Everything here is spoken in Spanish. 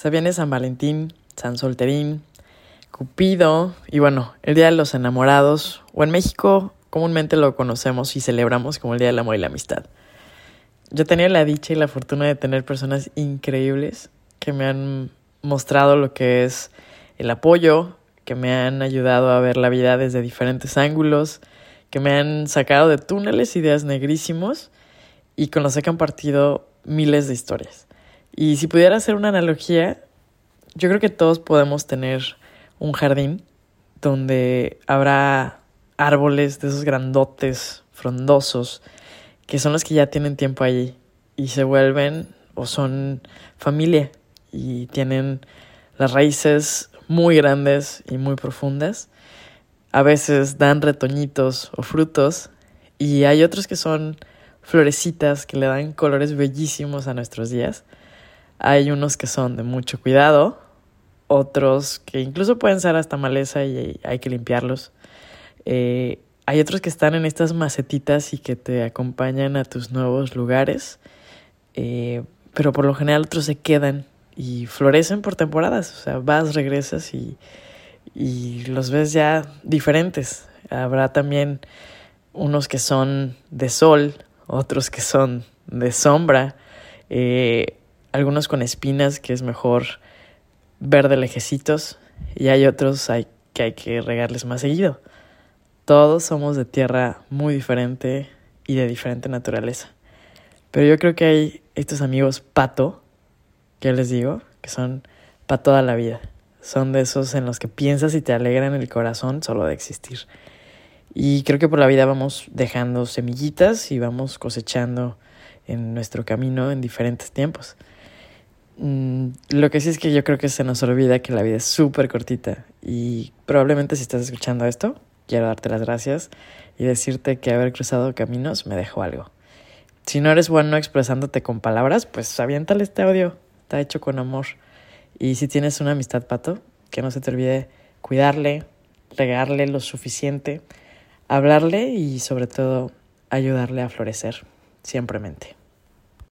Se viene San Valentín, San Solterín, Cupido y bueno, el Día de los Enamorados, o en México comúnmente lo conocemos y celebramos como el Día del Amor y la Amistad. Yo tenía la dicha y la fortuna de tener personas increíbles que me han mostrado lo que es el apoyo, que me han ayudado a ver la vida desde diferentes ángulos, que me han sacado de túneles ideas negrísimos y con los que he compartido miles de historias. Y si pudiera hacer una analogía, yo creo que todos podemos tener un jardín donde habrá árboles de esos grandotes, frondosos, que son los que ya tienen tiempo allí y se vuelven o son familia y tienen las raíces muy grandes y muy profundas. A veces dan retoñitos o frutos y hay otros que son florecitas que le dan colores bellísimos a nuestros días. Hay unos que son de mucho cuidado, otros que incluso pueden ser hasta maleza y hay que limpiarlos. Eh, hay otros que están en estas macetitas y que te acompañan a tus nuevos lugares, eh, pero por lo general otros se quedan y florecen por temporadas, o sea, vas, regresas y, y los ves ya diferentes. Habrá también unos que son de sol, otros que son de sombra, eh, algunos con espinas que es mejor ver de lejecitos y hay otros que hay que regarles más seguido. Todos somos de tierra muy diferente y de diferente naturaleza. Pero yo creo que hay estos amigos pato, que les digo, que son para toda la vida. Son de esos en los que piensas y te alegran el corazón solo de existir. Y creo que por la vida vamos dejando semillitas y vamos cosechando en nuestro camino en diferentes tiempos. Lo que sí es que yo creo que se nos olvida que la vida es súper cortita y probablemente si estás escuchando esto, quiero darte las gracias y decirte que haber cruzado caminos me dejó algo. Si no eres bueno expresándote con palabras, pues aviéntale este audio, está hecho con amor. Y si tienes una amistad, Pato, que no se te olvide cuidarle, regarle lo suficiente hablarle y sobre todo ayudarle a florecer, simplemente.